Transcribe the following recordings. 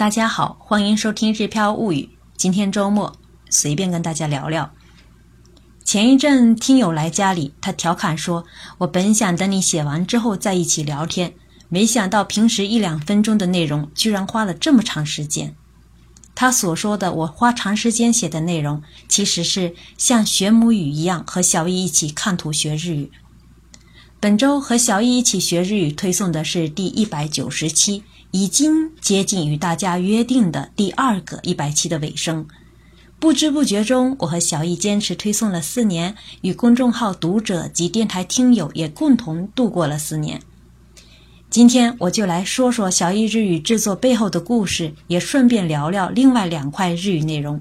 大家好，欢迎收听《日飘物语》。今天周末，随便跟大家聊聊。前一阵听友来家里，他调侃说：“我本想等你写完之后在一起聊天，没想到平时一两分钟的内容，居然花了这么长时间。”他所说的我花长时间写的内容，其实是像学母语一样，和小易一起看图学日语。本周和小易一起学日语推送的是第一百九十期。已经接近与大家约定的第二个一百期的尾声，不知不觉中，我和小易坚持推送了四年，与公众号读者及电台听友也共同度过了四年。今天我就来说说小易日语制作背后的故事，也顺便聊聊另外两块日语内容。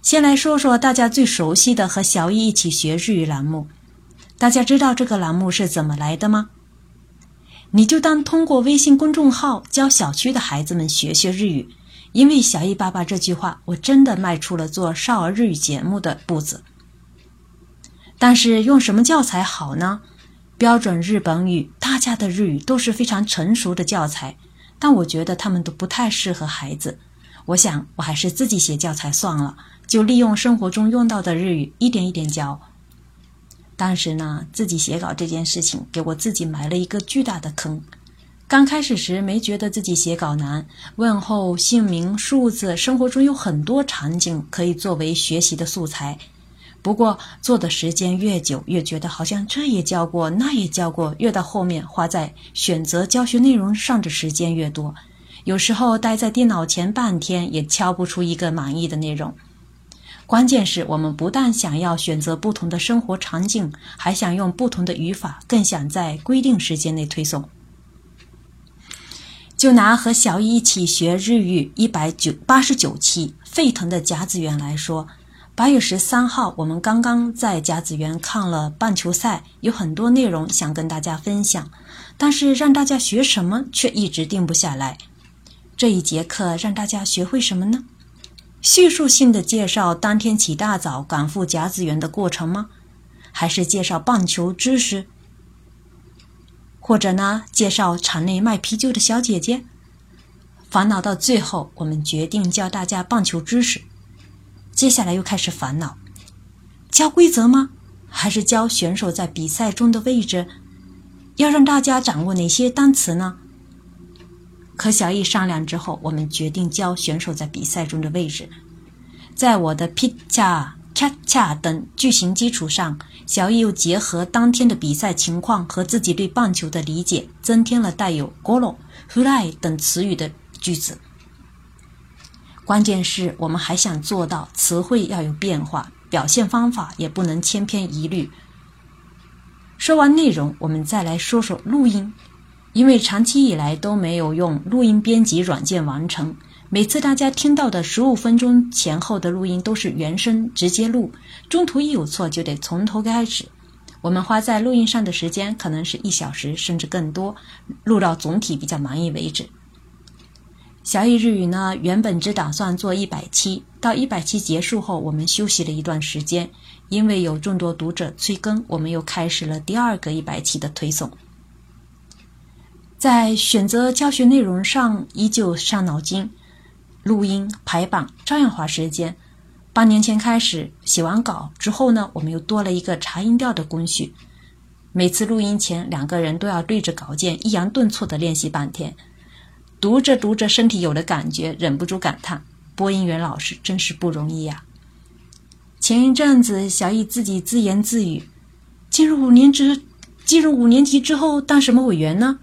先来说说大家最熟悉的和小易一起学日语栏目，大家知道这个栏目是怎么来的吗？你就当通过微信公众号教小区的孩子们学学日语，因为“小易爸爸”这句话，我真的迈出了做少儿日语节目的步子。但是用什么教材好呢？标准日本语、大家的日语都是非常成熟的教材，但我觉得他们都不太适合孩子。我想我还是自己写教材算了，就利用生活中用到的日语，一点一点教。当时呢，自己写稿这件事情给我自己埋了一个巨大的坑。刚开始时没觉得自己写稿难，问候、姓名、数字，生活中有很多场景可以作为学习的素材。不过做的时间越久，越觉得好像这也教过，那也教过，越到后面花在选择教学内容上的时间越多，有时候待在电脑前半天也敲不出一个满意的内容。关键是我们不但想要选择不同的生活场景，还想用不同的语法，更想在规定时间内推送。就拿和小易一起学日语一百九八十九期沸腾的甲子园来说，八月十三号我们刚刚在甲子园看了棒球赛，有很多内容想跟大家分享，但是让大家学什么却一直定不下来。这一节课让大家学会什么呢？叙述性的介绍当天起大早赶赴甲子园的过程吗？还是介绍棒球知识？或者呢，介绍场内卖啤酒的小姐姐？烦恼到最后，我们决定教大家棒球知识。接下来又开始烦恼：教规则吗？还是教选手在比赛中的位置？要让大家掌握哪些单词呢？和小易商量之后，我们决定教选手在比赛中的位置。在我的 pitcha、catcha 等句型基础上，小易又结合当天的比赛情况和自己对棒球的理解，增添了带有 golo、fly 等词语的句子。关键是我们还想做到词汇要有变化，表现方法也不能千篇一律。说完内容，我们再来说说录音。因为长期以来都没有用录音编辑软件完成，每次大家听到的十五分钟前后的录音都是原声直接录，中途一有错就得从头开始。我们花在录音上的时间可能是一小时甚至更多，录到总体比较满意为止。小易日语呢，原本只打算做一百期，到一百期结束后，我们休息了一段时间，因为有众多读者催更，我们又开始了第二个一百期的推送。在选择教学内容上依旧伤脑筋，录音排版照样花时间。八年前开始写完稿之后呢，我们又多了一个查音调的工序。每次录音前，两个人都要对着稿件抑扬顿挫的练习半天。读着读着，身体有了感觉，忍不住感叹：播音员老师真是不容易呀。前一阵子，小易自己自言自语：“进入五年之，进入五年级之后当什么委员呢？”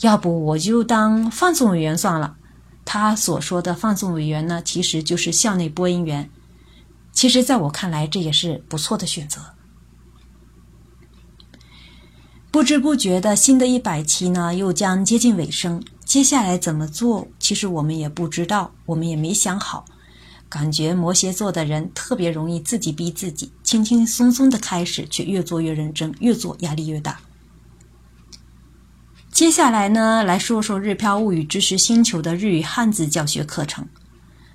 要不我就当放送委员算了。他所说的放送委员呢，其实就是校内播音员。其实，在我看来，这也是不错的选择。不知不觉的新的一百期呢，又将接近尾声。接下来怎么做？其实我们也不知道，我们也没想好。感觉摩羯座的人特别容易自己逼自己，轻轻松松的开始，却越做越认真，越做压力越大。接下来呢，来说说日漂物语知识星球的日语汉字教学课程。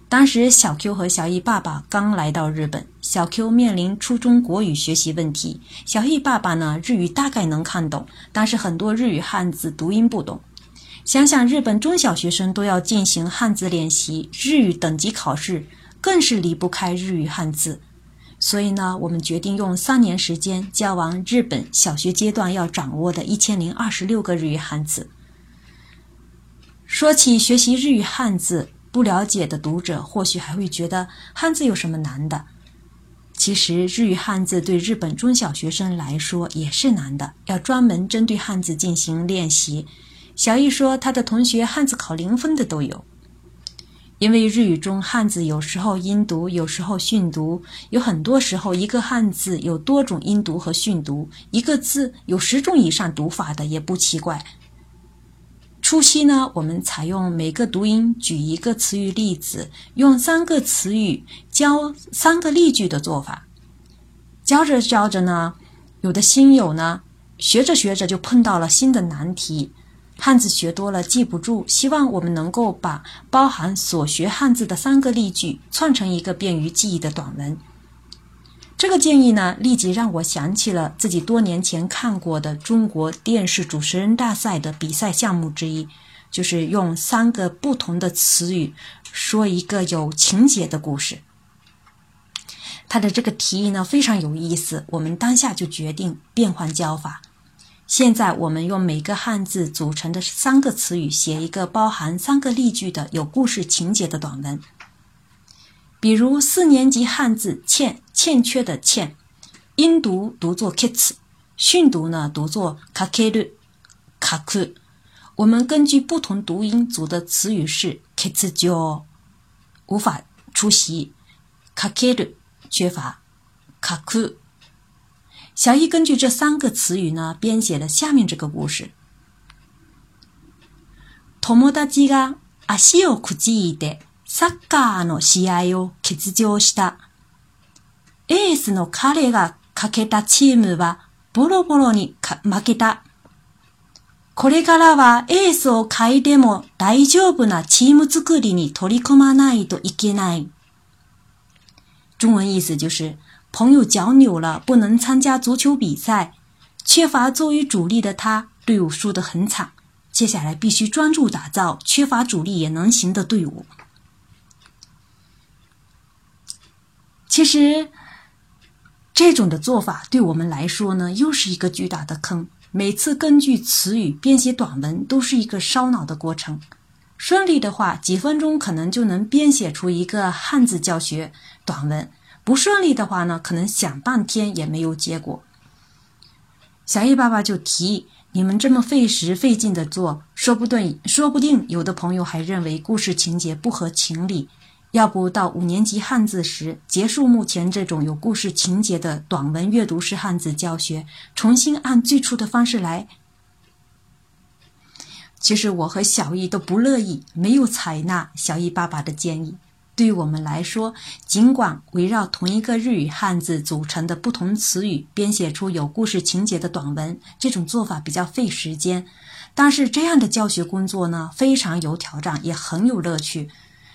当时小 Q 和小易爸爸刚来到日本，小 Q 面临初中国语学习问题，小易爸爸呢日语大概能看懂，但是很多日语汉字读音不懂。想想日本中小学生都要进行汉字练习，日语等级考试更是离不开日语汉字。所以呢，我们决定用三年时间教完日本小学阶段要掌握的一千零二十六个日语汉字。说起学习日语汉字，不了解的读者或许还会觉得汉字有什么难的。其实，日语汉字对日本中小学生来说也是难的，要专门针对汉字进行练习。小易说，他的同学汉字考零分的都有，因为日语中汉字有时候音读，有时候训读，有很多时候一个汉字有多种音读和训读，一个字有十种以上读法的也不奇怪。初期呢，我们采用每个读音举一个词语例子，用三个词语教三个例句的做法。教着教着呢，有的新友呢，学着学着就碰到了新的难题。汉字学多了记不住，希望我们能够把包含所学汉字的三个例句串成一个便于记忆的短文。这个建议呢，立即让我想起了自己多年前看过的中国电视主持人大赛的比赛项目之一，就是用三个不同的词语说一个有情节的故事。他的这个提议呢非常有意思，我们当下就决定变换教法。现在我们用每个汉字组成的三个词语写一个包含三个例句的有故事情节的短文。比如四年级汉字“欠”欠缺的“欠”，音读读作 “kits”，训读呢读作 “kakeru”。kaku，我们根据不同读音组的词语是 “kitsujo”，无法出席；“kakeru”，缺乏；“kaku”。小易根据这三个词语呢，编写了下面这个故事。友達が足をくじいてサッカーの試合を欠場した。エースの彼がかけたチームはボロボロに負けた。これからはエースを変えても大丈夫なチーム作りに取り組まないといけない。中文意思就是。朋友脚扭了，不能参加足球比赛。缺乏作为主力的他，队伍输得很惨。接下来必须专注打造缺乏主力也能行的队伍。其实，这种的做法对我们来说呢，又是一个巨大的坑。每次根据词语编写短文，都是一个烧脑的过程。顺利的话，几分钟可能就能编写出一个汉字教学短文。不顺利的话呢，可能想半天也没有结果。小易爸爸就提议：你们这么费时费劲的做，说不定说不定有的朋友还认为故事情节不合情理。要不到五年级汉字时结束目前这种有故事情节的短文阅读式汉字教学，重新按最初的方式来。其实我和小易都不乐意，没有采纳小易爸爸的建议。对于我们来说，尽管围绕同一个日语汉字组成的不同词语编写出有故事情节的短文，这种做法比较费时间，但是这样的教学工作呢，非常有挑战，也很有乐趣。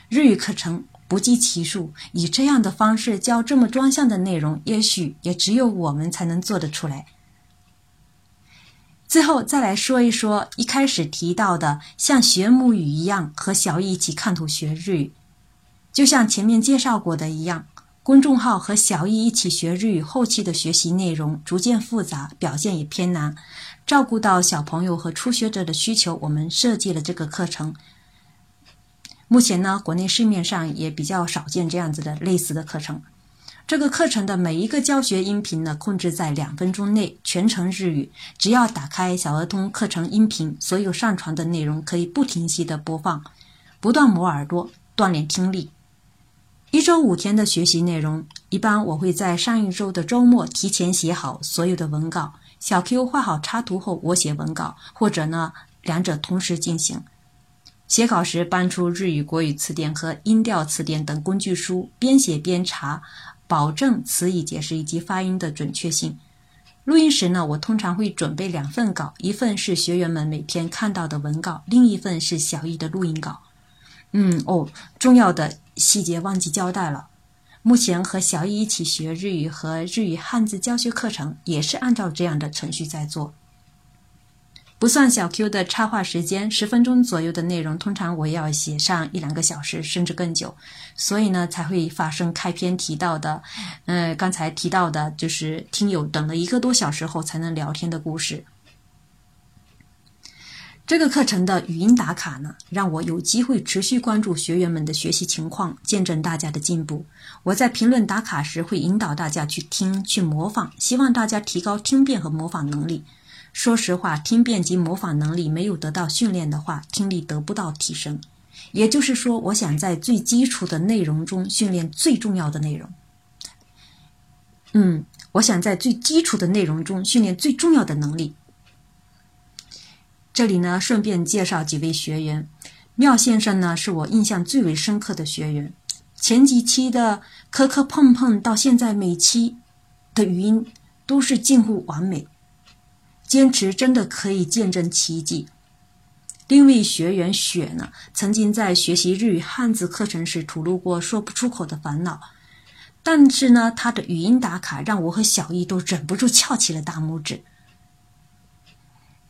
日语课程不计其数，以这样的方式教这么专项的内容，也许也只有我们才能做得出来。最后再来说一说一开始提到的，像学母语一样和小易一起看图学日语。就像前面介绍过的一样，公众号和小易一起学日语后期的学习内容逐渐复杂，表现也偏难。照顾到小朋友和初学者的需求，我们设计了这个课程。目前呢，国内市面上也比较少见这样子的类似的课程。这个课程的每一个教学音频呢，控制在两分钟内，全程日语。只要打开小儿童课程音频，所有上传的内容可以不停息的播放，不断磨耳朵，锻炼听力。一周五天的学习内容，一般我会在上一周的周末提前写好所有的文稿，小 Q 画好插图后，我写文稿，或者呢两者同时进行。写稿时搬出日语国语词典和音调词典等工具书，边写边查，保证词义解释以及发音的准确性。录音时呢，我通常会准备两份稿，一份是学员们每天看到的文稿，另一份是小艺的录音稿。嗯哦，重要的。细节忘记交代了。目前和小易一起学日语和日语汉字教学课程，也是按照这样的程序在做。不算小 Q 的插画时间，十分钟左右的内容，通常我要写上一两个小时，甚至更久，所以呢，才会发生开篇提到的，呃，刚才提到的，就是听友等了一个多小时后才能聊天的故事。这个课程的语音打卡呢，让我有机会持续关注学员们的学习情况，见证大家的进步。我在评论打卡时，会引导大家去听、去模仿，希望大家提高听辨和模仿能力。说实话，听辨及模仿能力没有得到训练的话，听力得不到提升。也就是说，我想在最基础的内容中训练最重要的内容。嗯，我想在最基础的内容中训练最重要的能力。这里呢，顺便介绍几位学员。妙先生呢，是我印象最为深刻的学员。前几期的磕磕碰碰，到现在每期的语音都是近乎完美。坚持真的可以见证奇迹。另一位学员雪呢，曾经在学习日语汉字课程时吐露过说不出口的烦恼，但是呢，他的语音打卡让我和小易都忍不住翘起了大拇指。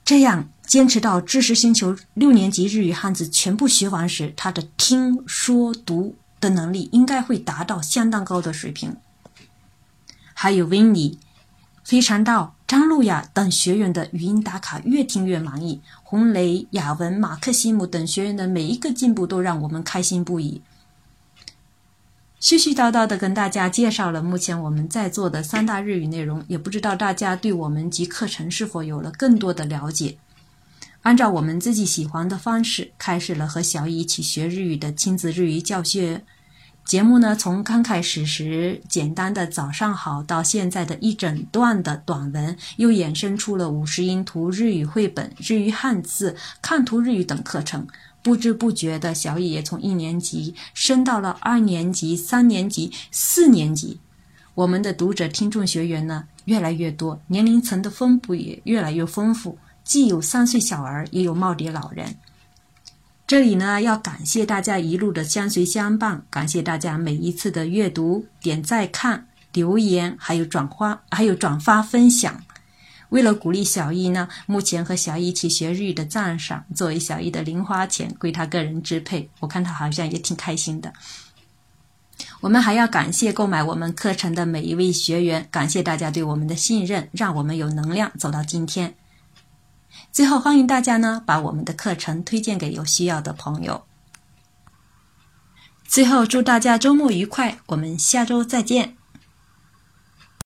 这样坚持到知识星球六年级日语汉字全部学完时，他的听说读的能力应该会达到相当高的水平。还有维尼。非常道、张路亚等学员的语音打卡越听越满意，红雷、雅文、马克西姆等学员的每一个进步都让我们开心不已。絮絮叨叨的跟大家介绍了目前我们在做的三大日语内容，也不知道大家对我们及课程是否有了更多的了解。按照我们自己喜欢的方式，开始了和小易一起学日语的亲子日语教学。节目呢，从刚开始时简单的“早上好”，到现在的一整段的短文，又衍生出了五十音图日语绘本、日语汉字、看图日语等课程。不知不觉的，小野也从一年级升到了二年级、三年级、四年级。我们的读者、听众、学员呢，越来越多，年龄层的分布也越来越丰富，既有三岁小儿，也有耄耋老人。这里呢，要感谢大家一路的相随相伴，感谢大家每一次的阅读、点赞、看、留言，还有转发，还有转发分享。为了鼓励小易呢，目前和小易一起学日语的赞赏作为小易的零花钱，归他个人支配。我看他好像也挺开心的。我们还要感谢购买我们课程的每一位学员，感谢大家对我们的信任，让我们有能量走到今天。最后，欢迎大家呢把我们的课程推荐给有需要的朋友。最后，祝大家周末愉快，我们下周再见。